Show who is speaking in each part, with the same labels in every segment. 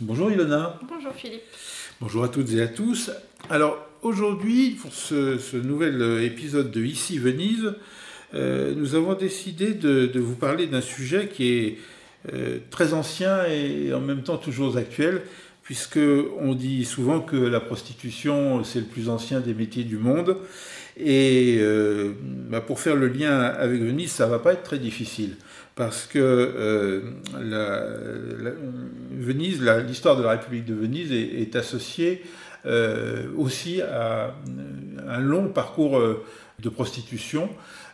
Speaker 1: Bonjour Ilona.
Speaker 2: Bonjour Philippe.
Speaker 1: Bonjour à toutes et à tous. Alors aujourd'hui, pour ce, ce nouvel euh, épisode de Ici Venise, euh, nous avons décidé de, de vous parler d'un sujet qui est euh, très ancien et en même temps toujours actuel, puisque on dit souvent que la prostitution c'est le plus ancien des métiers du monde. Et euh, bah, pour faire le lien avec Venise, ça va pas être très difficile, parce que euh, Venise, l'histoire de la République de Venise est, associée euh, aussi à un long parcours euh, de prostitution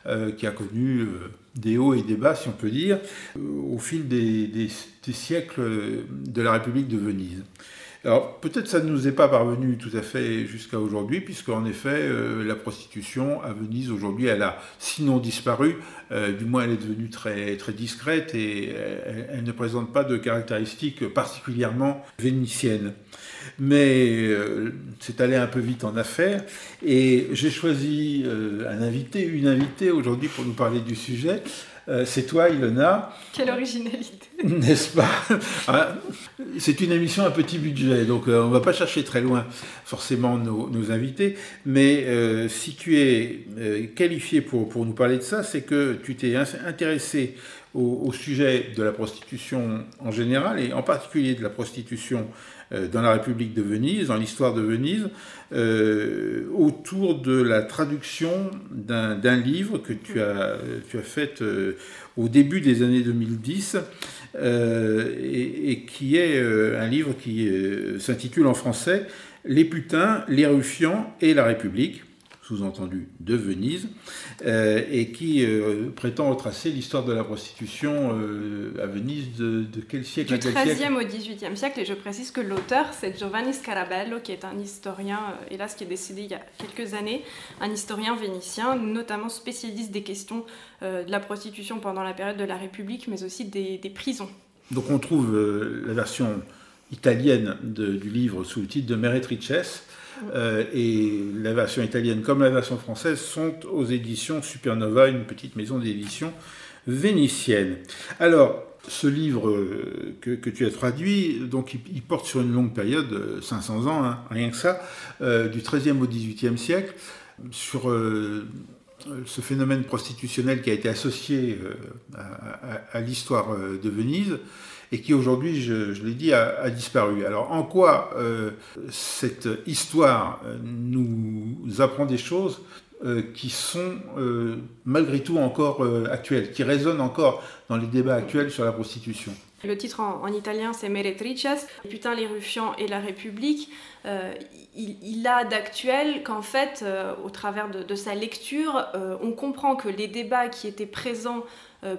Speaker 1: euh, qui a connu euh, des hauts et des bas, si on peut dire, euh, au fil des siècles de la République de Venise. Alors peut-être ça ne nous est pas parvenu tout à fait jusqu'à aujourd'hui, puisqu'en effet euh, la prostitution à Venise aujourd'hui, elle a sinon disparu, euh, du moins elle est devenue très, très discrète et elle, elle ne présente pas de caractéristiques particulièrement vénitiennes. Mais euh, c'est allé un peu vite en affaires et j'ai choisi euh, un invité, une invitée aujourd'hui pour nous parler du sujet. Euh, c'est toi, Ilona.
Speaker 2: Quelle originalité.
Speaker 1: N'est-ce pas Ah, C'est une émission à petit budget, donc euh, on ne va pas chercher très loin forcément nos, nos invités, mais euh, si tu es qualifié pour, pour nous parler de ça, c'est que tu t'es intéressé au, au sujet de la prostitution en général, et en particulier de la prostitution dans la République de Venise, dans l'histoire de Venise, euh, autour de la traduction d'un livre que tu as, tu as fait euh, au début des années 2010 euh, et, et qui est euh, un livre qui euh, s'intitule en français Les putains, les ruffians et la République, sous-entendu de Venise, euh, et qui euh, prétend retracer l'histoire de la prostitution euh, à Venise de, de quel siècle
Speaker 2: Du XIIIe au XVIIIe siècle, et je précise que l'auteur, c'est Giovanni Scarabello, qui est un historien, hélas, qui est décédé il y a quelques années, un historien vénitien, notamment spécialiste des questions de la prostitution pendant la période de la République, mais aussi des, des prisons.
Speaker 1: Donc on trouve la version italienne de- du livre sous le titre de Meretrices, euh, et la version italienne comme la version française sont aux éditions Supernova, une petite maison d'édition vénitienne. Alors, ce livre euh, que, tu as traduit, donc il, porte sur une longue période, euh, 500 ans, hein, rien que ça, euh, du XIIIe au XVIIIe siècle, sur euh, ce phénomène prostitutionnel qui a été associé euh, à, l'histoire euh, de Venise et qui aujourd'hui, je, l'ai dit, a, disparu. Alors en quoi euh, cette histoire euh, nous apprend des choses euh, qui sont malgré tout encore actuelles, qui résonnent encore dans les débats actuels sur la prostitution?
Speaker 2: Le titre en, en italien, c'est Meretrices, Putain, les ruffians et la République. Il, a d'actuel qu'en fait, au travers de, sa lecture, on comprend que les débats qui étaient présents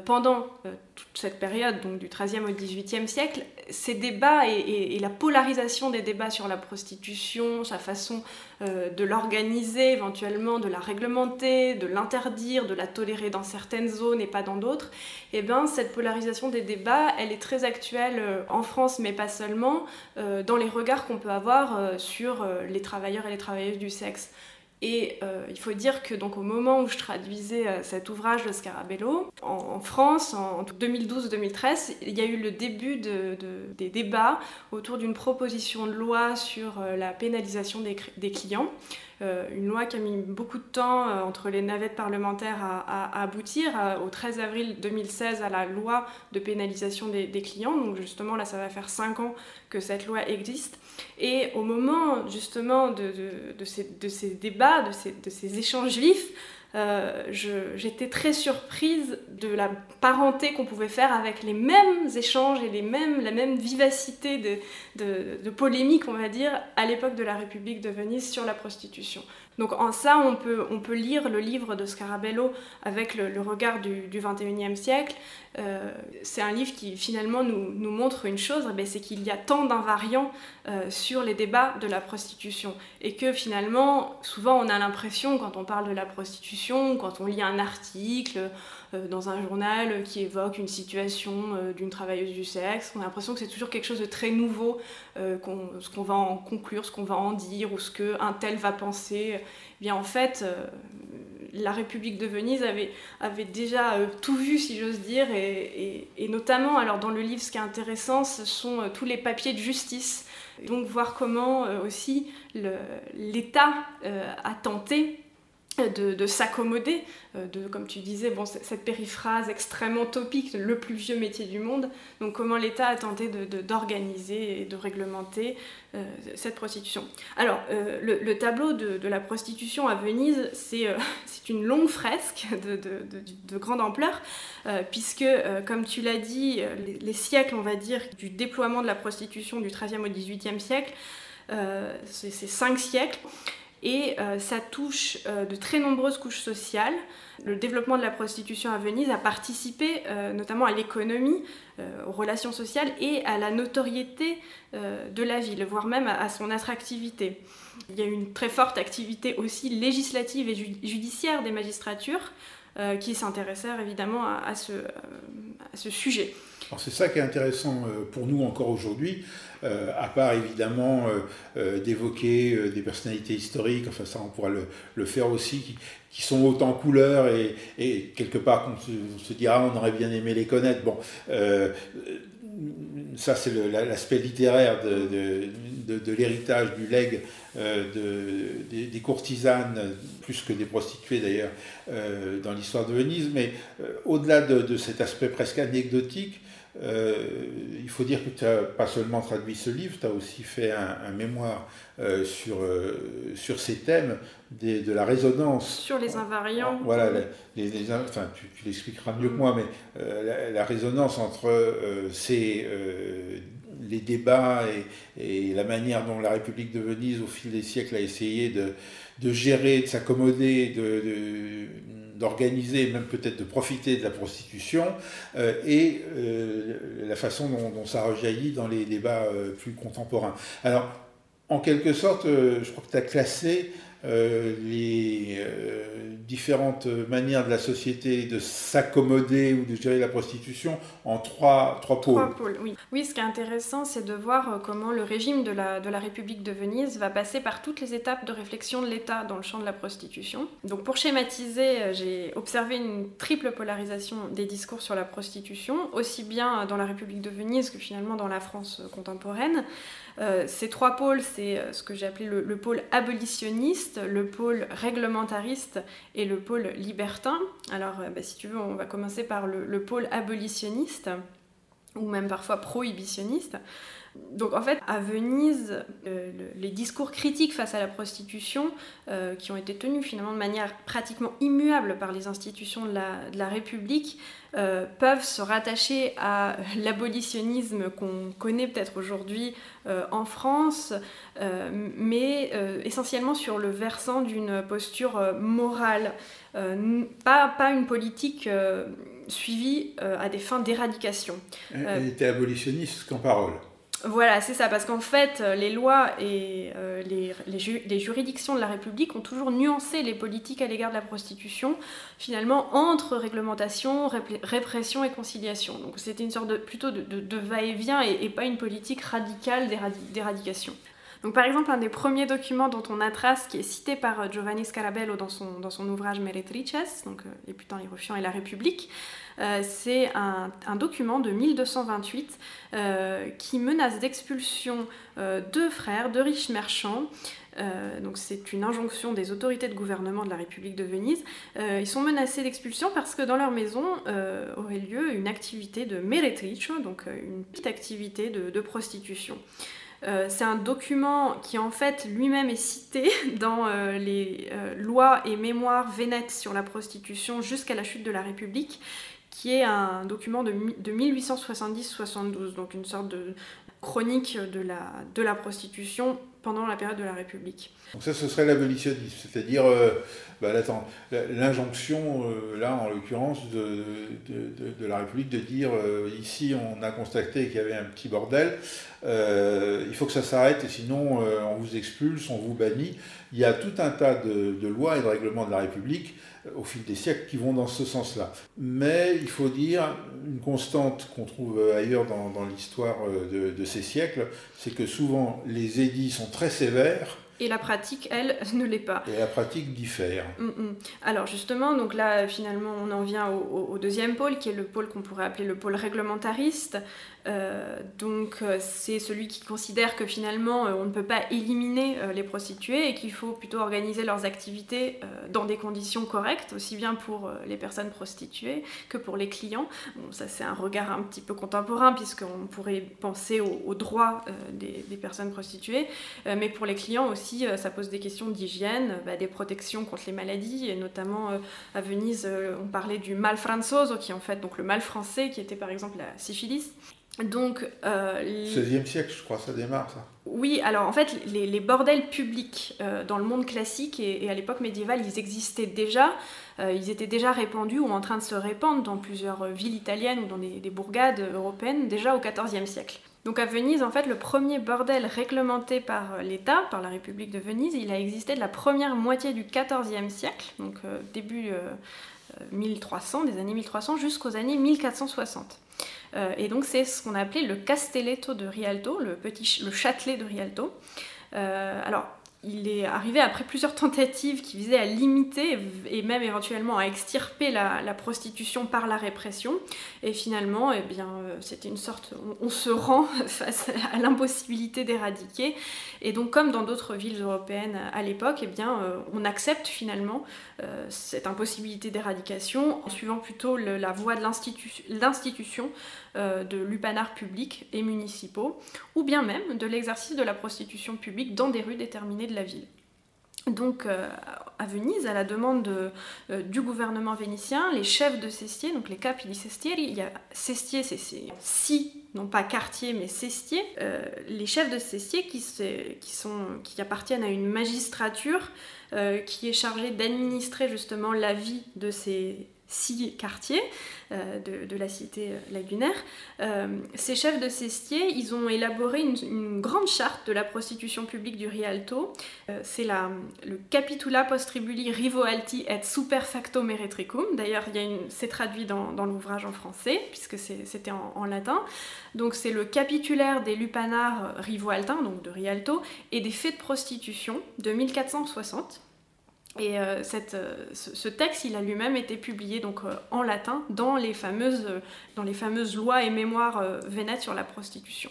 Speaker 2: pendant euh, toute cette période, donc du XIIIe au XVIIIe siècle, ces débats et, la polarisation des débats sur la prostitution, sa façon euh, de l'organiser éventuellement, de la réglementer, de l'interdire, de la tolérer dans certaines zones et pas dans d'autres, eh bien, cette polarisation des débats, elle est très actuelle euh, en France, mais pas seulement, euh, dans les regards qu'on peut avoir euh, sur euh, les travailleurs et les travailleuses du sexe. Et euh, il faut dire que donc au moment où je traduisais euh, cet ouvrage de Scarabello, en, France, en 2012-2013, il y a eu le début de- de- des débats autour d'une proposition de loi sur euh, la pénalisation des clients. Euh, une loi qui a mis beaucoup de temps euh, entre les navettes parlementaires à, aboutir. Au 13 avril 2016, à la loi de pénalisation des, clients. Donc justement, là, ça va faire 5 ans que cette loi existe. Et au moment justement de, ces, débats, de ces, de ces échanges vifs, euh, j'étais très surprise de la parenté qu'on pouvait faire avec les mêmes échanges et les mêmes, la même vivacité de, de, de polémique, on va dire, à l'époque de la République de Venise sur la prostitution. Donc en ça, on peut, on peut lire le livre de Scarabello avec le, regard du, du 21e siècle. Euh, c'est un livre qui finalement nous, montre une chose, eh ben, c'est qu'il y a tant d'invariants euh, sur les débats de la prostitution. Et que finalement, souvent on a l'impression, quand on parle de la prostitution, quand on lit un article dans un journal qui évoque une situation d'une travailleuse du sexe, on a l'impression que c'est toujours quelque chose de très nouveau, ce qu'on va en conclure, ce qu'on va en dire, ou ce qu'un tel va penser. Eh bien en fait, la République de Venise avait, avait déjà euh, tout vu, si j'ose dire, et, notamment, alors dans le livre, ce qui est intéressant, ce sont euh, tous les papiers de justice. Donc voir comment euh, aussi l'État a tenté de, s'accommoder, euh, de, comme tu disais, bon, cette périphrase extrêmement topique, le plus vieux métier du monde, donc comment l'État a tenté d'organiser et de réglementer euh, cette prostitution? Alors, euh, le, tableau de, la prostitution à Venise, c'est une longue fresque de, grande ampleur, puisque, comme tu l'as dit, les, les, siècles, on va dire, du déploiement de la prostitution du XIIIe au XVIIIe siècle, c'est cinq siècles et euh, ça touche euh, de très nombreuses couches sociales. Le développement de la prostitution à Venise a participé euh, notamment à l'économie, aux relations sociales et à la notoriété de la ville, voire même à, son attractivité. Il y a une très forte activité aussi législative et judiciaire des magistratures qui s'intéressèrent évidemment à, ce, à ce sujet.
Speaker 1: C'est ça qui est intéressant pour nous encore aujourd'hui, euh, à part évidemment euh, euh, d'évoquer des personnalités historiques, enfin ça on pourra le, faire aussi, qui, sont autant en couleur et, quelque part on se, dira on aurait bien aimé les connaître. Bon, ça c'est l'aspect littéraire de, l'héritage, du legs des, courtisanes, plus que des prostituées d'ailleurs, dans l'histoire de Venise. Mais au-delà de, cet aspect presque anecdotique, euh, il faut dire que tu n'as pas seulement traduit ce livre, tu as aussi fait un, mémoire euh, sur, euh, sur ces thèmes de la résonance.
Speaker 2: Sur les invariants.
Speaker 1: Voilà, les, enfin, tu, l'expliqueras mieux que moi, mais la, résonance entre ces, les débats et, et, la manière dont la République de Venise, au fil des siècles, a essayé de, de gérer, de s'accommoder, de d'organiser, même peut-être de profiter de la prostitution, euh, et euh, la façon dont, ça rejaillit dans les débats euh, plus contemporains. Alors, en quelque sorte, je crois que tu as classé euh, les euh, différentes manières de la société de s'accommoder ou de gérer la prostitution en trois, pôles.
Speaker 2: Trois pôles oui. oui, ce qui est intéressant, c'est de voir euh, comment le régime de la, de la République de Venise va passer par toutes les étapes de réflexion de l'État dans le champ de la prostitution. Donc pour schématiser, j'ai observé une triple polarisation des discours sur la prostitution, aussi bien dans la République de Venise que finalement dans la France contemporaine. Euh, ces trois pôles, c'est euh, ce que j'ai appelé le, pôle abolitionniste, le pôle réglementariste et le pôle libertin. Alors, euh, bah, si tu veux, on va commencer par le pôle abolitionniste, ou même parfois prohibitionniste. Donc en fait, à Venise, euh, les discours critiques face à la prostitution, euh, qui ont été tenus finalement de manière pratiquement immuable par les institutions de la, République, euh, peuvent se rattacher à l'abolitionnisme qu'on connaît peut-être aujourd'hui en France, mais essentiellement sur le versant d'une posture morale, pas, pas, une politique suivie à des fins d'éradication.
Speaker 1: Elle était abolitionniste qu'en parole.
Speaker 2: Voilà, c'est ça, parce qu'en fait, euh, les lois et euh, les, juridictions de la République ont toujours nuancé les politiques à l'égard de la prostitution, finalement, entre réglementation, répression et conciliation. Donc c'était une sorte de, plutôt de, va-et-vient et, pas une politique radicale d'éradication. Donc par exemple, un des premiers documents dont on a trace, qui est cité par euh, Giovanni Scarabello dans son, ouvrage Meretrices, donc Les putains, les ruffians et la République, c'est un, document de 1228 euh, qui menace d'expulsion euh, deux frères, deux riches merchants. donc c'est une injonction des autorités de gouvernement de la République de Venise. ils sont menacés d'expulsion parce que dans leur maison aurait lieu une activité de meretrice, donc une petite activité de, prostitution. c'est un document qui en fait lui-même est cité dans les lois et mémoires vénètes sur la prostitution jusqu'à la chute de la République qui est un document de, 1870-72, donc une sorte de chronique de la, de la prostitution pendant la période de la République.
Speaker 1: Donc ça, ce serait l'abolitionnisme, c'est-à-dire euh, bah, l'injonction, euh, là en l'occurrence, de, de, la République de dire euh, ici on a constaté qu'il y avait un petit bordel, il faut que ça s'arrête et sinon on vous expulse, on vous bannit. Il y a tout un tas de, lois et de règlements de la République au fil des siècles qui vont dans ce sens-là. Mais il faut dire, une constante qu'on trouve ailleurs dans, l'histoire de, ces siècles, c'est que souvent les édits sont très sévères
Speaker 2: et la pratique, elle, ne l'est pas.
Speaker 1: Et la pratique diffère.
Speaker 2: Mm, mm. Alors justement, donc là, finalement, on en vient au, deuxième pôle, qui est le pôle qu'on pourrait appeler le pôle réglementariste. Euh, donc euh, c'est celui qui considère que finalement, euh, on ne peut pas éliminer les prostituées et qu'il faut plutôt organiser leurs activités dans des conditions correctes, aussi bien pour les personnes prostituées que pour les clients. Bon, ça c'est un regard un petit peu contemporain, puisqu'on pourrait penser aux, droits des, des, personnes prostituées, mais pour les clients aussi euh, ça pose des questions d'hygiène, bah, des protections contre les maladies, et notamment euh, à Venise, euh, on parlait du mal franzoso, qui est en fait donc le mal français, qui était par exemple la syphilis.
Speaker 1: Donc, euh, 16e siècle, je crois, ça démarre, ça.
Speaker 2: Oui, alors en fait, les, bordels publics dans le monde classique et, à l'époque médiévale, ils existaient déjà. ils étaient déjà répandus ou en train de se répandre dans plusieurs villes italiennes ou dans des, des bourgades européennes déjà au XIVe siècle. Donc à Venise, en fait, le premier bordel réglementé par euh, l'État, par la République de Venise, il a existé de la première moitié du XIVe siècle, donc euh, début 1300, euh, des années 1300, jusqu'aux années 1460. et donc c'est ce qu'on appelait le Castelletto de Rialto, le, petit, le châtelet de Rialto. alors il est arrivé après plusieurs tentatives qui visaient à limiter et même éventuellement à extirper la, prostitution par la répression. Et finalement, eh euh, c'était une sorte, on, se rend face à l'impossibilité d'éradiquer. Et donc, comme dans d'autres villes européennes à l'époque, eh euh, on accepte finalement euh, cette impossibilité d'éradication en suivant plutôt la voie de l'institution de lupanards publics et municipaux, ou bien même de l'exercice de la prostitution publique dans des rues déterminées la ville. Donc euh, à Venise, à la demande euh, du gouvernement vénitien, les chefs de cestiers, donc les capi di cestieri, il y a cestier, c'est si, non pas quartier, mais cestier, euh, les chefs de sont, qui appartiennent à une magistrature qui est chargée d'administrer justement la vie de ces six quartiers euh, de, la cité euh, lagunaire. Euh, ces chefs de cestier, ils ont élaboré une, grande charte de la prostitution publique du Rialto. c'est le Capitula postribuli rivoalti et superfacto meretricum. D'ailleurs, c'est traduit dans, l'ouvrage en français, puisque c'était en, en, latin. Donc c'est le capitulaire des lupanards rivoaltins, donc de Rialto, et des faits de prostitution de 1460. Et euh, euh, ce, texte, il a lui-même été publié donc, euh, en latin dans les, fameuses, dans les fameuses lois et mémoires vénètes sur la prostitution.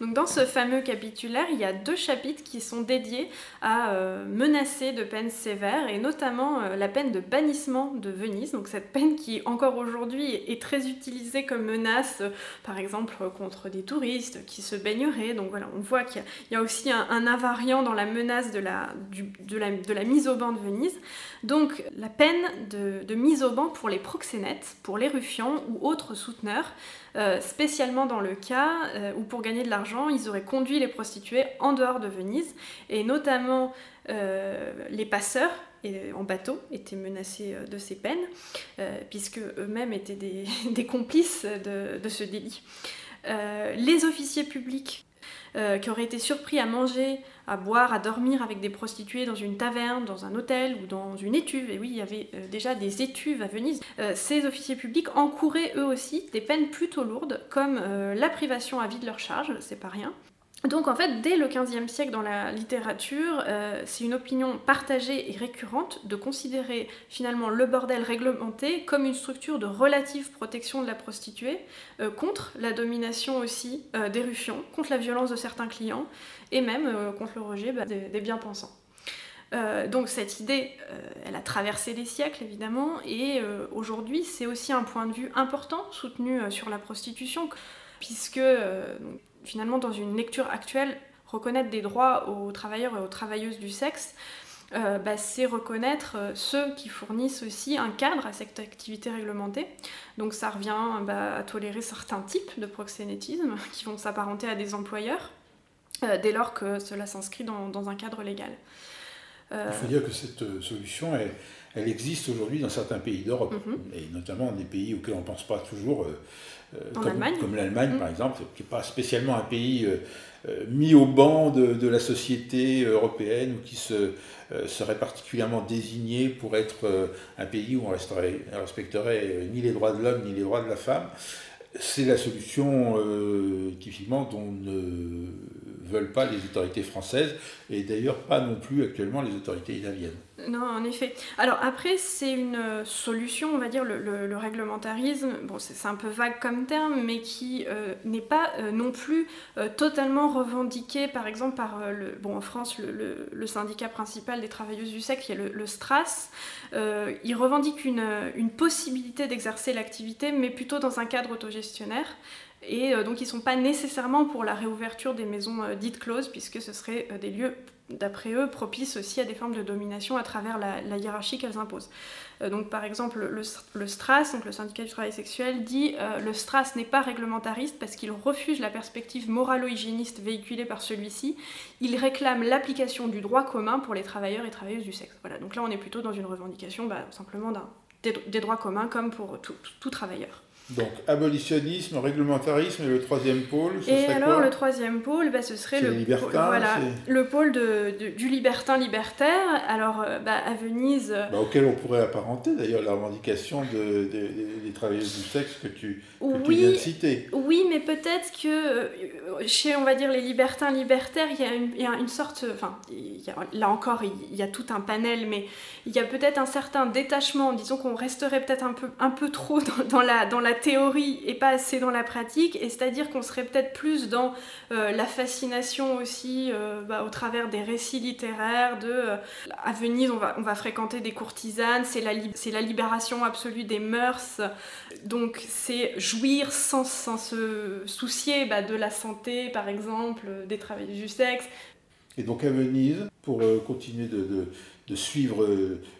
Speaker 2: Donc dans ce fameux capitulaire, il y a deux chapitres qui sont dédiés à euh, menacer de peines sévères et notamment euh, la peine de bannissement de Venise. Donc cette peine qui encore aujourd'hui est très utilisée comme menace, par exemple contre des touristes qui se baigneraient. Donc voilà, on voit qu'il y, a aussi un, invariant dans la menace de la, mise au banc de Venise. Donc la peine de, de mise au banc pour les proxénètes, pour les ruffians ou autres souteneurs. Euh, spécialement dans le cas euh, où pour gagner de l'argent, ils auraient conduit les prostituées en dehors de Venise, et notamment euh, les passeurs en bateau étaient menacés de ces peines, puisque eux-mêmes étaient des, complices de, de, ce délit. les officiers publics qui auraient été surpris à manger à boire, à dormir avec des prostituées dans une taverne, dans un hôtel ou dans une étuve. Et oui, il y avait euh, déjà des étuves à Venise. Euh, ces officiers publics encouraient eux aussi des peines plutôt lourdes, comme euh, la privation à vie de leur charge, c'est pas rien, donc en fait, dès le XVe siècle dans la littérature, euh, c'est une opinion partagée et récurrente de considérer finalement le bordel réglementé comme une structure de relative protection de la prostituée euh, contre la domination aussi euh, des ruffians, contre la violence de certains clients et même contre le rejet bah, des, bien-pensants. donc cette idée, elle a traversé les siècles évidemment, et aujourd'hui c'est aussi un point de vue important soutenu sur la prostitution, puisque finalement, dans une lecture actuelle, reconnaître des droits aux travailleurs et aux travailleuses du sexe, euh, bah, c'est reconnaître euh, ceux qui fournissent aussi un cadre à cette activité réglementée. Donc ça revient bah, à tolérer certains types de proxénétisme qui vont s'apparenter à des employeurs. dès lors que cela s'inscrit dans, un cadre légal.
Speaker 1: Il faut dire que cette solution, elle, elle existe aujourd'hui dans certains pays d'Europe, mhm. et notamment dans des pays auxquels on ne pense pas toujours, comme l'Allemagne mhm. par exemple, qui n'est pas spécialement un pays mis au banc de, la société européenne ou qui se, serait particulièrement désigné pour être un pays où on ne respecterait ni les droits de l'homme ni les droits de la femme. C'est la solution typiquement dont ne veulent pas les autorités françaises et d'ailleurs pas non plus actuellement les autorités italiennes.
Speaker 2: Non, en effet. Alors après, c'est une solution, on va dire, le, réglementarisme, bon, c'est un peu vague comme terme, mais qui euh, n'est pas euh, non plus euh, totalement revendiqué, par exemple, par, le, bon, en France, le, syndicat principal des travailleuses du sexe, qui est le, STRAS. il revendique une possibilité d'exercer l'activité, mais plutôt dans un cadre autogestionnaire. Et donc ils ne sont pas nécessairement pour la réouverture des maisons dites closes, puisque ce seraient des lieux d'après eux, propice aussi à des formes de domination à travers la, hiérarchie qu'elles imposent. Euh, donc par exemple, le, le, STRAS, donc le syndicat du travail sexuel, dit euh, le STRAS n'est pas réglementariste parce qu'il refuse la perspective moralo-hygiéniste véhiculée par celui-ci. Il réclame l'application du droit commun pour les travailleurs et travailleuses du sexe. Voilà, donc là on est plutôt dans une revendication bah, simplement des, droits communs comme pour tout travailleur.
Speaker 1: Donc abolitionnisme, réglementarisme et le troisième pôle,
Speaker 2: ce et alors le troisième pôle, bah, ce serait le, pôle, voilà, le pôle de, du libertin libertaire. Alors euh, bah, à Venise...
Speaker 1: Euh, bah, auquel on pourrait apparenter d'ailleurs la revendication de, des travailleuses du sexe que tu, que oui, viens de citer.
Speaker 2: Oui, mais peut-être que euh, chez, on va dire, les libertins libertaires, il y a une, il y a une sorte... Enfin, là encore, il y a tout un panel, mais il y a peut-être un certain détachement. Disons qu'on resterait peut-être un peu, un peu trop dans, dans la... Dans la théorie et pas assez dans la pratique, et c'est-à-dire qu'on serait peut-être plus dans euh, la fascination aussi euh, bah, au travers des récits littéraires, de euh, à Venise on va, on va fréquenter des courtisanes, c'est la, la libération absolue des mœurs, donc c'est jouir sans, sans se soucier bah, de la santé par exemple, des travailleurs du sexe.
Speaker 1: Et donc à Venise, pour continuer de, de, suivre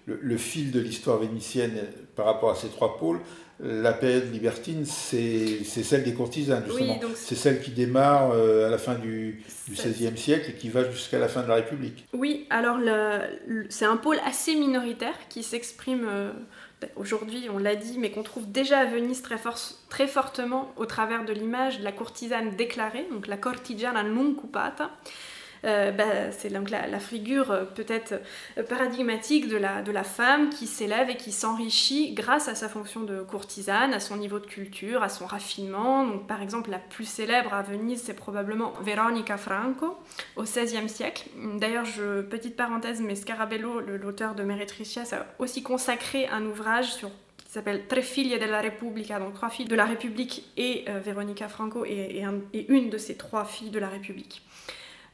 Speaker 1: le, fil de l'histoire vénitienne par rapport à ces trois pôles, la période libertine, c'est celle des courtisanes, justement. c'est celle qui démarre euh, à la fin du, XVIe siècle et qui va jusqu'à la fin de la République.
Speaker 2: Oui, alors c'est un pôle assez minoritaire qui s'exprime euh, aujourd'hui, on l'a dit, mais qu'on trouve déjà à Venise très, très fortement au travers de l'image de la courtisane déclarée, donc la cortigiana non cupata. Euh, bah, c'est donc la, figure euh, peut-être euh, paradigmatique de la, femme qui s'élève et qui s'enrichit grâce à sa fonction de courtisane, à son niveau de culture, à son raffinement. Donc, par exemple, la plus célèbre à Venise, c'est probablement Veronica Franco au XVIe siècle. D'ailleurs, je, petite parenthèse, mais Scarabello, l'auteur de Meretricias, a aussi consacré un ouvrage sur qui s'appelle Tre figlie della Repubblica, donc trois filles de la République, et Veronica Franco est, une de ces trois filles de la République.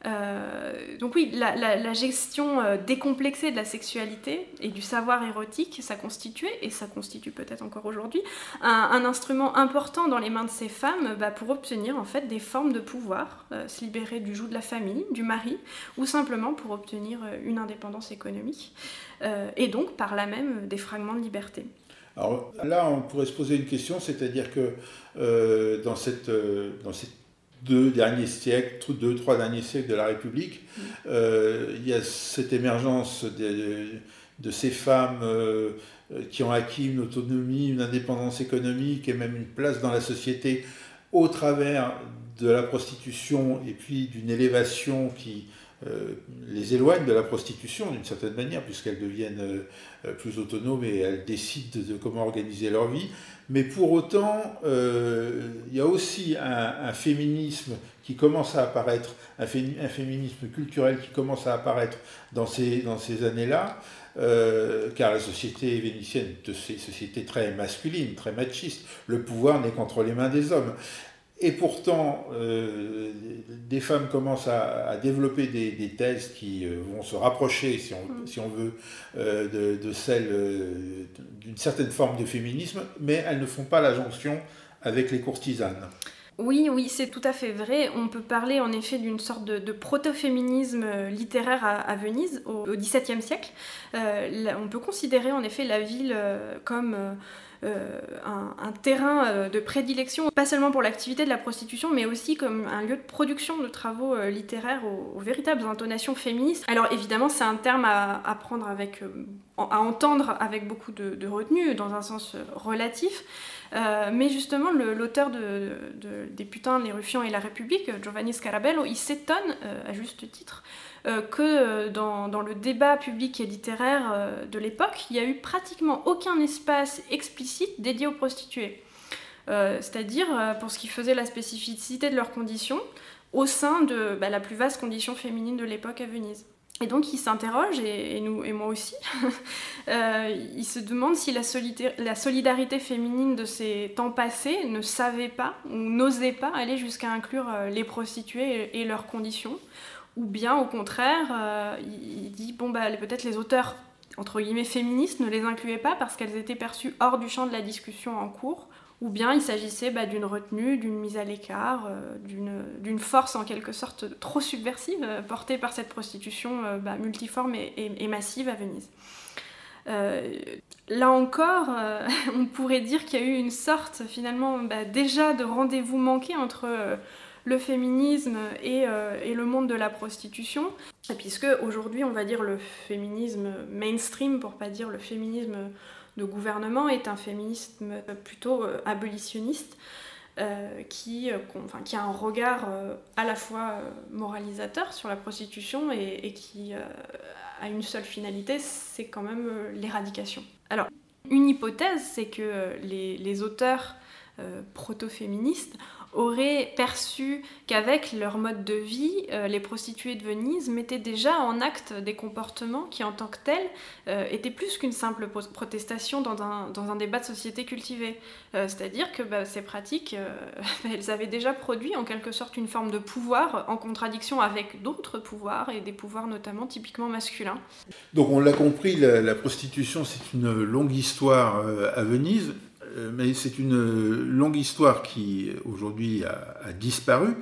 Speaker 2: Euh, donc oui, la, gestion euh, décomplexée de la sexualité et du savoir érotique, ça constituait, et ça constitue peut-être encore aujourd'hui, un, instrument important dans les mains de ces femmes bah, pour obtenir en fait des formes de pouvoir, euh, se libérer du joug de la famille, du mari, ou simplement pour obtenir une indépendance économique, et donc par là même des fragments de liberté.
Speaker 1: Alors là, on pourrait se poser une question, c'est-à-dire que dans cette, dans cette deux derniers siècles, deux, trois derniers siècles de la République, euh, il y a cette émergence de, ces femmes euh, qui ont acquis une autonomie, une indépendance économique et même une place dans la société au travers de la prostitution et puis d'une élévation qui euh, les éloigne de la prostitution d'une certaine manière, puisqu'elles deviennent plus autonomes et elles décident de comment organiser leur vie. Mais pour autant, euh, il y a aussi un, féminisme qui commence à apparaître, un, féminisme culturel qui commence à apparaître dans ces, années-là, euh, car la société vénitienne est une société très masculine, très machiste. Le pouvoir n'est qu'entre les mains des hommes. Et pourtant, euh, des femmes commencent à, développer des, thèses qui euh, vont se rapprocher, si on, mm. si on veut, euh, de, celles d'une certaine forme de féminisme, mais elles ne font pas la jonction avec les courtisanes.
Speaker 2: Oui, oui, c'est tout à fait vrai. On peut parler en effet d'une sorte de, proto-féminisme littéraire à, Venise au XVIIe siècle. on peut considérer en effet la ville comme un, terrain de prédilection, pas seulement pour l'activité de la prostitution, mais aussi comme un lieu de production de travaux littéraires aux, véritables intonations féministes. Alors évidemment, c'est un terme à, prendre avec, à entendre avec beaucoup de, de retenue, dans un sens relatif. Euh, mais justement, l'auteur de, des Putains, les Ruffians et la République, Giovanni Scarabello, il s'étonne, euh, à juste titre, euh, que dans, dans, le débat public et littéraire de l'époque, il n'y a eu pratiquement aucun espace explicite dédié aux prostituées. C'est-à-dire pour ce qui faisait la spécificité de leurs conditions au sein de bah, la plus vaste condition féminine de l'époque à Venise. Et donc il s'interroge, et, nous, et moi aussi, euh, il se demande si la, solidarité féminine de ces temps passés ne savait pas ou n'osait pas aller jusqu'à inclure euh, les prostituées et, leurs conditions, ou bien au contraire, euh, il, dit, bon, bah, peut-être les auteurs, entre guillemets, féministes ne les incluaient pas parce qu'elles étaient perçues hors du champ de la discussion en cours, ou bien il s'agissait bah, d'une retenue, d'une mise à l'écart, euh, d'une force en quelque sorte trop subversive euh, portée par cette prostitution euh, bah, multiforme et, massive à Venise. là encore, on pourrait dire qu'il y a eu une sorte finalement bah, déjà de rendez-vous manqué entre le féminisme et, et, le monde de la prostitution, puisque aujourd'hui on va dire le féminisme mainstream, pour pas dire le féminisme de gouvernement est un féminisme plutôt euh, abolitionniste. Euh, qui, euh, qui, a un regard à la fois moralisateur sur la prostitution et, qui a une seule finalité, c'est quand même l'éradication. Alors, une hypothèse, c'est que les, les auteurs proto-féministes auraient perçu qu'avec leur mode de vie, euh, les prostituées de Venise mettaient déjà en acte des comportements qui, en tant que tels, euh, étaient plus qu'une simple protestation dans un, dans un, débat de société cultivé. Euh, c'est-à-dire que bah, ces pratiques, elles avaient déjà produit en quelque sorte une forme de pouvoir en contradiction avec d'autres pouvoirs, et des pouvoirs notamment typiquement masculins.
Speaker 1: Donc on l'a compris, la prostitution, c'est une longue histoire à Venise. Euh, mais c'est une longue histoire qui aujourd'hui a, disparu.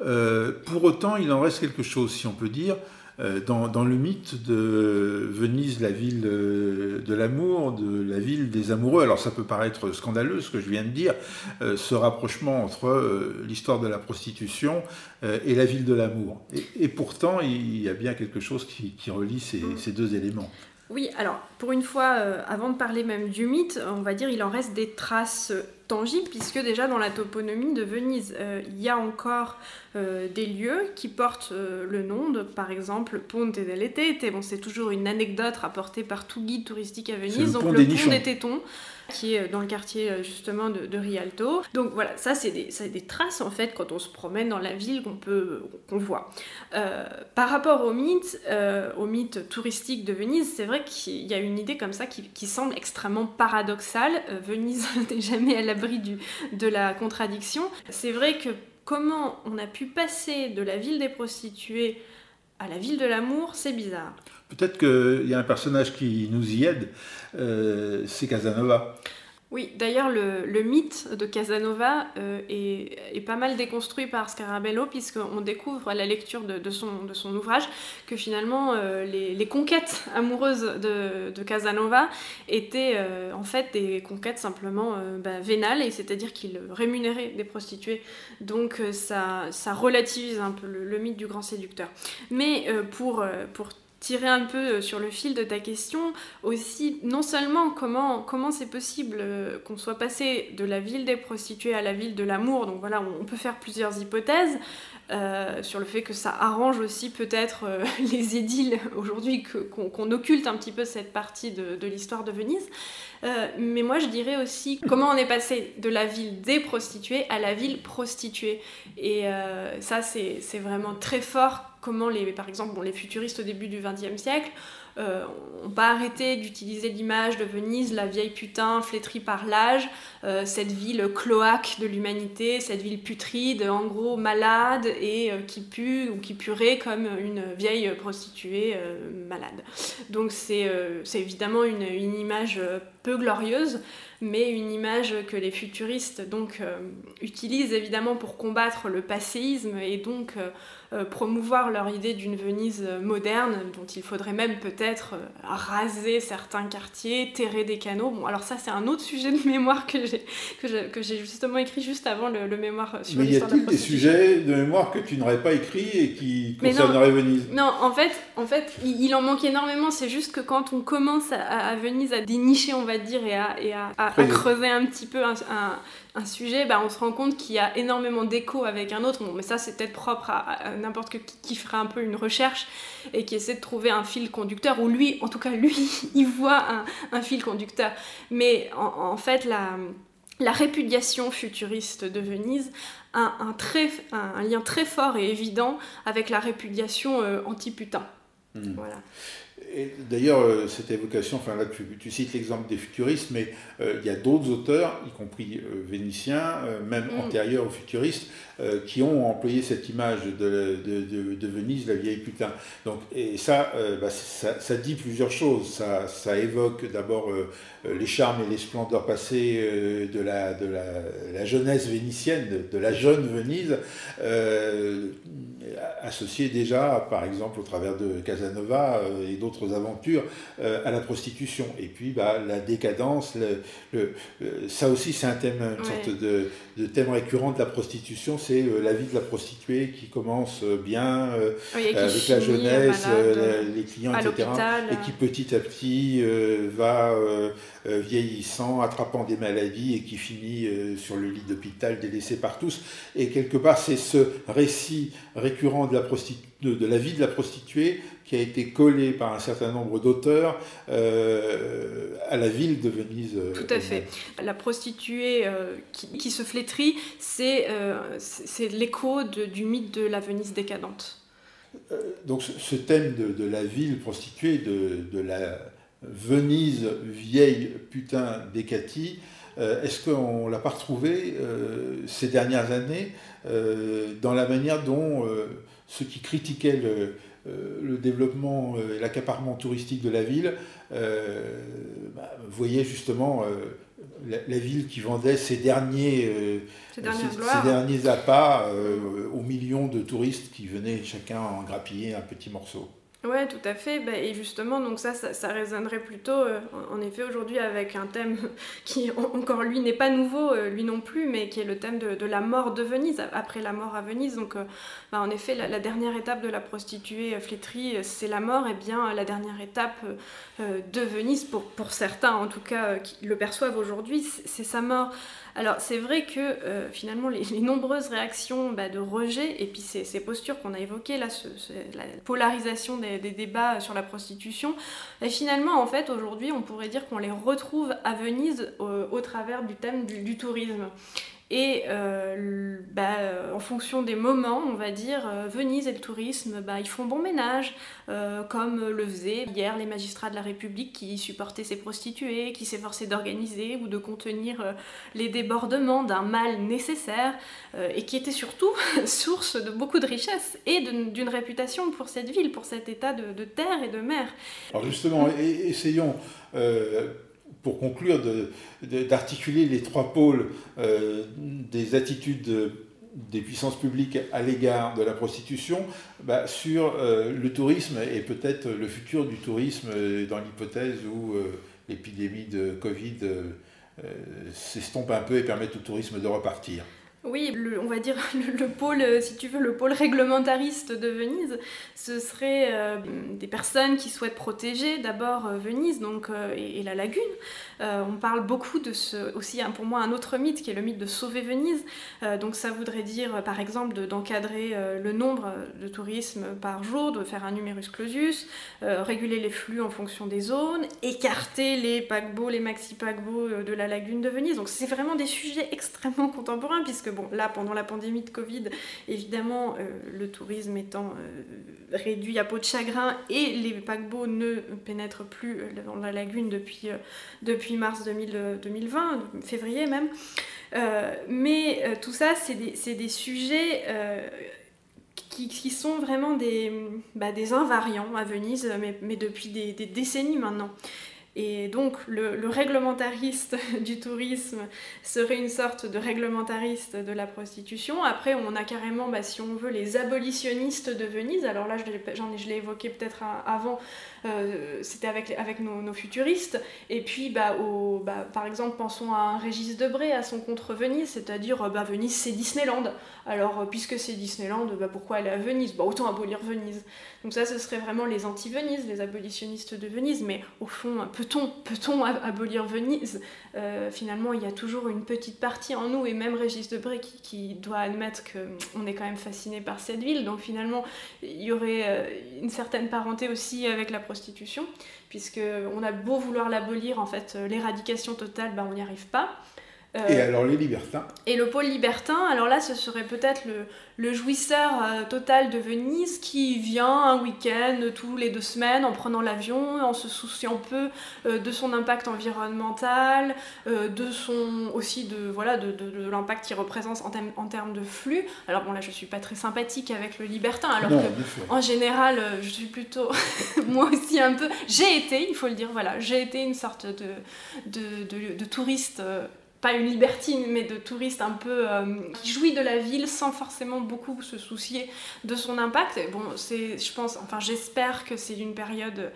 Speaker 1: Euh, pour autant, il en reste quelque chose, si on peut dire, euh, dans, le mythe de Venise, la ville de l'amour, de la ville des amoureux. Alors ça peut paraître scandaleux ce que je viens de dire, ce rapprochement entre l'histoire de la prostitution et la ville de l'amour. Et, pourtant, il y a bien quelque chose qui, relie ces deux éléments.
Speaker 2: Oui, alors pour une fois, euh, avant de parler même du mythe, on va dire il en reste des traces tangibles, puisque déjà dans la toponymie de Venise, euh, il y a encore euh, des lieux qui portent le nom de, par exemple, Ponte dell'Etete. Bon, c'est toujours une anecdote rapportée par tout guide touristique à Venise, donc le pont des Tétons qui est dans le quartier euh, justement de, Rialto. Donc voilà, ça c'est des, traces en fait quand on se promène dans la ville qu'on peut qu'on voit. Euh, par rapport au mythe, euh, au mythe touristique de Venise, c'est vrai qu'il y a une idée comme ça qui, qui semble extrêmement paradoxale. Venise n'est jamais à l'abri de la contradiction. C'est vrai que comment on a pu passer de la ville des prostituées à la ville de l'amour, c'est bizarre.
Speaker 1: Peut-être qu'il y a un personnage qui nous y aide, euh, c'est Casanova.
Speaker 2: Oui, d'ailleurs, le, mythe de Casanova euh, est, pas mal déconstruit par Scarabello, puisqu'on découvre à la lecture de, son, ouvrage que finalement, euh, les, conquêtes amoureuses de, Casanova étaient en fait des conquêtes simplement bah, vénales, et c'est-à-dire qu'il rémunérait des prostituées. Donc ça, relativise un peu le, le, mythe du grand séducteur. Mais pour, pour tirer un peu euh, sur le fil de ta question aussi non seulement comment comment c'est possible euh, qu'on soit passé de la ville des prostituées à la ville de l'amour donc voilà on peut faire plusieurs hypothèses euh, sur le fait que ça arrange aussi peut-être les édiles aujourd'hui qu'on occulte un petit peu cette partie de, de l'histoire de Venise. Mais moi je dirais aussi comment on est passé de la ville des prostituées à la ville prostituée. Et ça c'est vraiment très fort comment les, par exemple, les futuristes au début du XXe siècle euh, n'ont pas arrêté d'utiliser l'image de Venise, la vieille putain flétrie par l'âge, cette ville cloaque de l'humanité, cette ville putride, en gros malade et qui pue ou qui purait comme une vieille prostituée malade. Donc c'est évidemment une, une image peu glorieuse, mais une image que les futuristes donc euh, utilisent évidemment pour combattre le passéisme et donc euh, euh, promouvoir leur idée d'une Venise moderne, dont il faudrait même peut-être raser certains quartiers, terrer des canaux. Bon, alors ça c'est un autre sujet de mémoire que que j'ai justement écrit juste avant le, mémoire
Speaker 1: sur Mais y a-t-il des sujets de mémoire que tu n'aurais pas écrit et qui concerneraient Venise?
Speaker 2: Non, en fait, en fait, il, en manque énormément. C'est juste que quand on commence à, Venise à dénicher, on va dire, et à, et à à, creuser un petit peu un, un, sujet, bah, on se rend compte qu'il y a énormément d'écho avec un autre. Bon, mais ça, c'est peut-être propre à, n'importe qui qui ferait un peu une recherche et qui essaie de trouver un fil conducteur, ou lui, en tout cas, lui, il voit un, un fil conducteur. Mais en, fait, la, la répudiation futuriste de Venise a un, très, un, lien très fort et évident avec la répudiation euh, anti-putain. Hmm. Voilà.
Speaker 1: D'ailleurs, euh, cette évocation, enfin là tu, cites l'exemple des futuristes, mais euh, il y a d'autres auteurs, y compris euh, vénitiens, même mm. antérieurs aux futuristes, qui ont employé cette image de, de, Venise, la vieille putain. Donc, et ça, bah, ça, ça, dit plusieurs choses. Ça, ça évoque d'abord les charmes et les splendeurs passées de, la, de la, la, jeunesse vénitienne, de, la jeune Venise, associée déjà, par exemple, au travers de Casanova et d'autres aventures euh, à la prostitution. Et puis bah, la décadence, le, ça aussi c'est un thème, une sorte de, de, thème récurrent de la prostitution, c'est euh, la vie de la prostituée qui commence euh, bien avec la jeunesse, les clients, etc. Et qui petit à petit va vieillissant, attrapant des maladies et qui finit sur le lit d'hôpital délaissé par tous. Et quelque part c'est ce récit récurrent de la, de la vie de la prostituée qui a été collé par un certain nombre d'auteurs euh, à la ville de Venise. Euh,
Speaker 2: Tout à fait. La prostituée euh, qui, se flétrit, c'est l'écho du mythe de la Venise décadente.
Speaker 1: donc ce, thème de, la ville prostituée, de, la Venise vieille putain décatie, est-ce qu'on ne l'a pas retrouvé ces dernières années dans la manière dont ceux qui critiquaient le, euh, le développement euh, et l'accaparement touristique de la ville, euh, bah, voyait justement la, ville qui vendait ses derniers, ses, derniers appâts aux millions de touristes qui venaient chacun en grappiller un petit morceau.
Speaker 2: Ouais, tout à fait. Bah, et justement, donc ça, ça, résonnerait plutôt, euh, en effet, aujourd'hui avec un thème qui, encore lui, n'est pas nouveau, euh, lui non plus, mais qui est le thème de, la mort de Venise, après la mort à Venise. Donc, euh, bah, en effet, la, dernière étape de la prostituée flétrie, c'est la mort. Et bien, la dernière étape de Venise, pour, pour certains en tout cas, qui le perçoivent aujourd'hui, c'est sa mort. Alors c'est vrai que euh, finalement les, nombreuses réactions bah, de rejet et puis ces, postures qu'on a évoquées, la polarisation des, débats sur la prostitution, et finalement en fait aujourd'hui on pourrait dire qu'on les retrouve à Venise au, travers du thème du tourisme. Et euh, bah, en fonction des moments, on va dire, euh, Venise et le tourisme, bah, ils font bon ménage, euh, comme le faisaient hier les magistrats de la République qui supportaient ces prostituées, qui s'efforçaient d'organiser ou de contenir les débordements d'un mal nécessaire, et qui était surtout source de beaucoup de richesses et d'une réputation pour cette ville, pour cet état de, terre et de mer.
Speaker 1: Alors justement, essayons pour conclure, d'articuler les trois pôles euh, des attitudes des puissances publiques à l'égard de la prostitution bah, sur euh, le tourisme et peut-être le futur du tourisme euh, dans l'hypothèse où l'épidémie de Covid s'estompe un peu et permet au tourisme de repartir.
Speaker 2: Oui, on va dire le, pôle, euh, si tu veux, le pôle réglementariste de Venise, ce serait euh, des personnes qui souhaitent protéger d'abord euh, Venise donc, et, la lagune. On parle beaucoup de ce, aussi hein, pour moi un autre mythe qui est le mythe de sauver Venise. donc ça voudrait dire par exemple d'encadrer le nombre de tourisme par jour, de faire un numerus clausus, réguler les flux en fonction des zones, écarter les paquebots, les maxi-paquebots de la lagune de Venise. Donc c'est vraiment des sujets extrêmement contemporains puisque bon, là, pendant la pandémie de Covid, évidemment, le tourisme étant réduit à peau de chagrin et les paquebots ne pénètrent plus dans la lagune depuis, depuis mars 2020, février même. mais tout ça, c'est des, sujets qui, sont vraiment des, bah, des invariants à Venise, mais, depuis des, décennies maintenant. Et donc le, réglementariste du tourisme serait une sorte de réglementariste de la prostitution. Après, on a carrément, bah, si on veut, les abolitionnistes de Venise. Alors là, je l'ai évoqué peut-être avant, euh, c'était avec, avec nos, futuristes. Et puis, bah, au, bah, par exemple, pensons à un Régis Debray, à son contre Venise, c'est-à-dire bah, Venise c'est Disneyland. Alors, euh, puisque c'est Disneyland, bah, pourquoi aller à Venise? Bah, Autant abolir Venise. Donc ça, ce serait vraiment les anti-Venise, les abolitionnistes de Venise. Mais au fond, peut-on peut abolir Venise? Euh, Finalement, il y a toujours une petite partie en nous, et même Régis Debray qui, qui doit admettre qu'on est quand même fasciné par cette ville. Donc finalement, il y aurait une certaine parenté aussi avec la prostitution, puisque a beau vouloir l'abolir, en fait, euh, l'éradication totale, bah, on n'y arrive pas.
Speaker 1: Et euh, alors les libertins
Speaker 2: Et le pôle libertin, alors là, ce serait peut-être le, le jouisseur euh, total de Venise qui vient un week-end tous les deux semaines en prenant l'avion, en se souciant peu euh, de son impact environnemental, de son aussi de voilà de, de, l'impact qu'il représente en, en, termes de flux. Alors bon là je suis pas très sympathique avec le libertin, alors que en général je suis plutôt moi aussi un peu. J'ai été, il faut le dire, voilà, j'ai été une sorte de, de, de touriste pas une libertine, mais de touriste un peu euh, qui jouit de la ville sans forcément beaucoup se soucier de son impact. bon, c'est, je pense, enfin, j'espère que c'est une période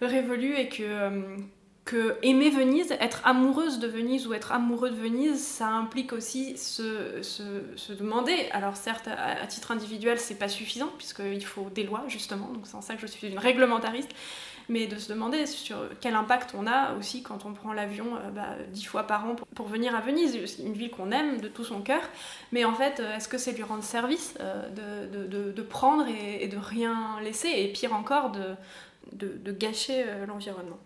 Speaker 2: révolue et que, euh, que aimer Venise, être amoureuse de Venise ou être amoureux de Venise, ça implique aussi se demander. Alors certes, à, à titre individuel, c'est pas suffisant puisqu'il faut des lois justement. Donc c'est en ça que je suis une réglementariste mais de se demander sur quel impact on a aussi quand on prend l'avion euh, bah, dix fois par an pour, venir à Venise, une ville qu'on aime de tout son cœur, mais en fait, euh, est-ce que c'est lui rendre service euh, de, de, de, prendre et, de rien laisser, et pire encore, de, de gâcher l'environnement?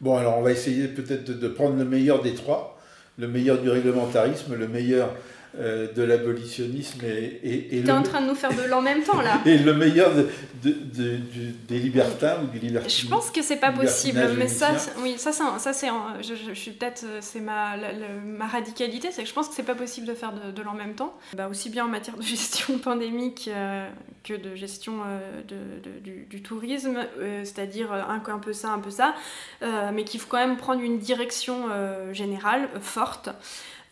Speaker 1: Bon, alors on va essayer peut-être de, prendre le meilleur des trois, le meilleur du réglementarisme, le meilleur euh, de l'abolitionnisme et,
Speaker 2: et, es en train de nous faire de l'en même temps là.
Speaker 1: et le meilleur des libertins ou du libertinisme.
Speaker 2: Je pense que c'est pas possible, mais ça, oui, ça, ça c'est, je, suis peut-être, c'est ma, ma radicalité, c'est que je pense que c'est pas possible de faire de, l'en même temps. Bah, aussi bien en matière de gestion pandémique euh, que de gestion euh, de, du, tourisme, c'est-à-dire un, un, peu ça, un peu ça, mais qu'il faut quand même prendre une direction générale forte.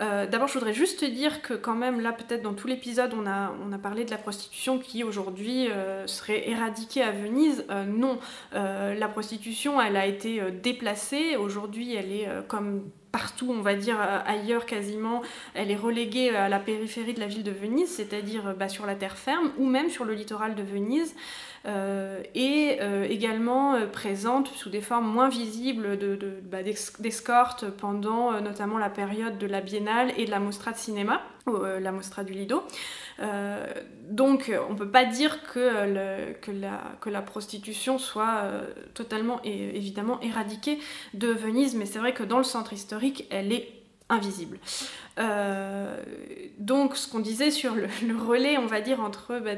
Speaker 2: Euh, d'abord, je voudrais juste te dire que quand même, là, peut-être dans tout l'épisode, on a, on a parlé de la prostitution qui aujourd'hui euh, serait éradiquée à Venise. Euh, non, la prostitution, elle a été déplacée. Aujourd'hui, elle est comme partout, on va dire ailleurs quasiment, elle est reléguée à la périphérie de la ville de Venise, c'est-à-dire bah, sur la terre ferme ou même sur le littoral de Venise. Euh, et euh, également euh, présente sous des formes moins visibles bah, d'escorte de, pendant notamment la période de la Biennale et de la Mostra de cinéma, la Mostra du Lido. donc on ne peut pas dire que, que, la, prostitution soit totalement et évidemment éradiquée de Venise, mais c'est vrai que dans le centre historique, elle est invisible. Euh, donc ce qu'on disait sur le, relais, on va dire, entre bah,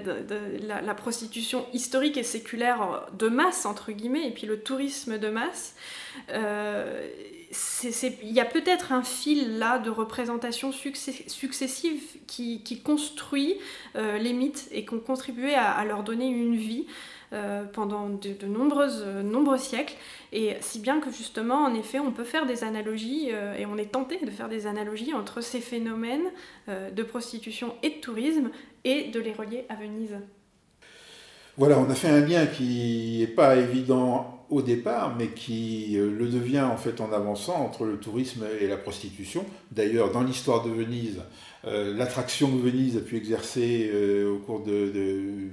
Speaker 2: la, prostitution historique et séculaire de masse, entre guillemets, et puis le tourisme de masse, euh, il y a peut-être un fil là de représentation successive qui, construit euh, les mythes et qui ont contribué à leur donner une vie. Euh, pendant de, nombreuses, nombreux siècles. Et si bien que justement, en effet, on peut faire des analogies, euh, et on est tenté de faire des analogies entre ces phénomènes euh, de prostitution et de tourisme, et de les relier à Venise.
Speaker 1: Voilà, on a fait un lien qui n'est pas évident au départ, mais qui le devient en fait en avançant entre le tourisme et la prostitution. D'ailleurs, dans l'histoire de Venise, euh, l'attraction que Venise a pu exercer euh, au cours de,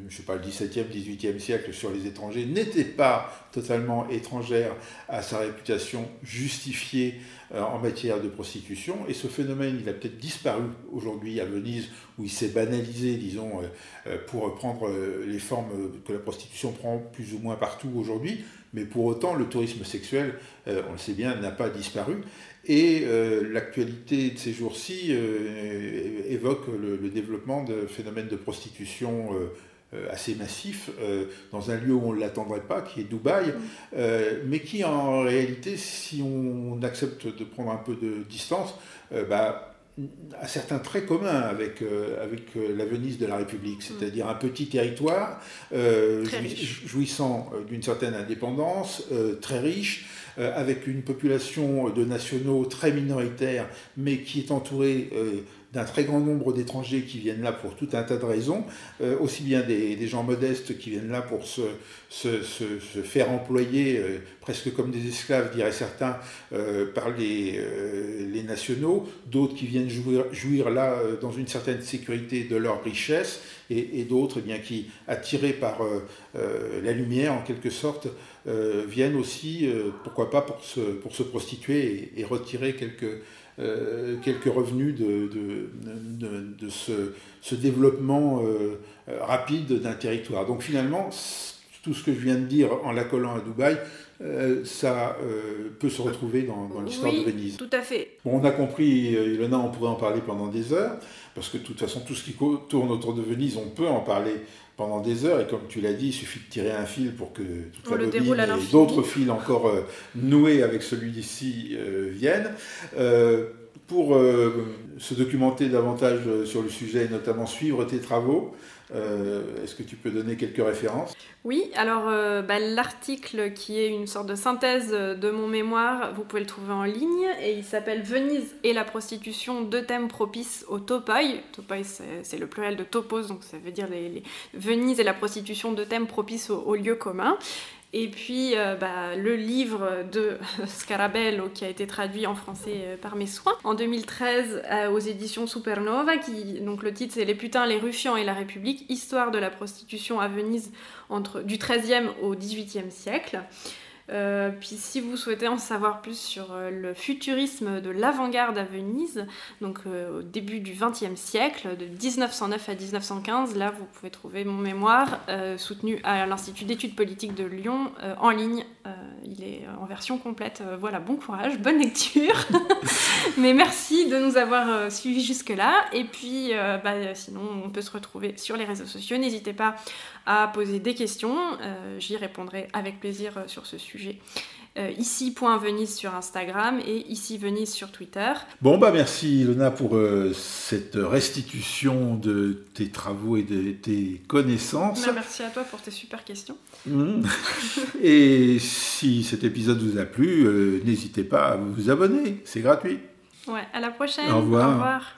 Speaker 1: je sais pas, le XVIIe, XVIIIe siècle sur les étrangers n'était pas totalement étrangère à sa réputation justifiée euh, en matière de prostitution. Et ce phénomène, il a peut-être disparu aujourd'hui à Venise, où il s'est banalisé, disons, pour prendre les formes que la prostitution prend plus ou moins partout aujourd'hui. Mais pour autant, le tourisme sexuel, on le sait bien, n'a pas disparu. Et l'actualité de ces jours-ci évoque le, développement de phénomènes de prostitution euh, assez massif euh, dans un lieu où on ne l'attendrait pas, qui est Dubaï, euh, mais qui en réalité, si on accepte de prendre un peu de distance, bah, a certains traits communs avec, avec la Venise de la République, mm. c'est-à-dire un petit territoire jouissant d'une certaine indépendance, très riche, avec une population de nationaux très minoritaire, mais qui est entourée d'un très grand nombre d'étrangers qui viennent là pour tout un tas de raisons, euh, aussi bien des, gens modestes qui viennent là pour se, se, se, faire employer euh, presque comme des esclaves, diraient certains, euh, par les, les nationaux, d'autres qui viennent jouir, là dans une certaine sécurité de leur richesse, et, d'autres eh qui, attirés par la lumière en quelque sorte, viennent aussi, pourquoi pas, pour se, pour se prostituer et retirer quelques euh, quelques revenus de, ce, développement euh, rapide d'un territoire. Donc finalement, tout ce que je viens de dire en l'accollant à Dubaï, euh, ça peut se retrouver dans, dans l'histoire de Venise.
Speaker 2: Tout à fait.
Speaker 1: Bon, on a compris, Ilona, on pourrait en parler pendant des heures, parce que de toute façon, tout ce qui tourne autour de Venise, on peut en parler pendant des heures. Et comme tu l'as dit, il suffit de tirer un fil pour que toute la bobine et d'autres fils encore euh, noués avec celui d'ici euh, viennent. Euh, pour se documenter davantage sur le sujet et notamment suivre tes travaux, euh, est-ce que tu peux donner quelques références?
Speaker 2: Oui, alors euh, bah, l'article qui est une sorte de synthèse de mon mémoire, vous pouvez le trouver en ligne et il s'appelle Venise et la prostitution, deux thèmes propices au topoi. Topoi, c'est le pluriel de topos, donc ça veut dire les, Venise et la prostitution, deux thèmes propices aux lieux communs. Et puis euh, bah, le livre de Scarabello qui a été traduit en français euh, par mes soins en 2013 euh, aux éditions Supernova. Qui, donc le titre c'est Les putains, les ruffians et la République, histoire de la prostitution à Venise entre, du XIIIe au XVIIIe siècle. Euh, puis si vous souhaitez en savoir plus sur euh, le futurisme de l'avant-garde à Venise, donc euh, au début du XXe siècle, de 1909 à 1915, là vous pouvez trouver mon mémoire soutenu à l'Institut d'études politiques de Lyon en ligne. Il est en version complète. voilà, bon courage, bonne lecture. Mais merci de nous avoir suivis jusque-là. Et puis bah, sinon on peut se retrouver sur les réseaux sociaux. N'hésitez pas à poser des questions. J'y répondrai avec plaisir sur ce sujet Euh, ici.venise sur Instagram et ici Venise sur Twitter.
Speaker 1: Bon, bah merci Ilona pour euh, cette restitution de tes travaux et de tes connaissances.
Speaker 2: Bah, merci à toi pour tes super questions.
Speaker 1: Mmh. et si cet épisode vous a plu, euh, n'hésitez pas à vous abonner, c'est gratuit.
Speaker 2: Ouais, à la prochaine.
Speaker 1: Au revoir. Au revoir.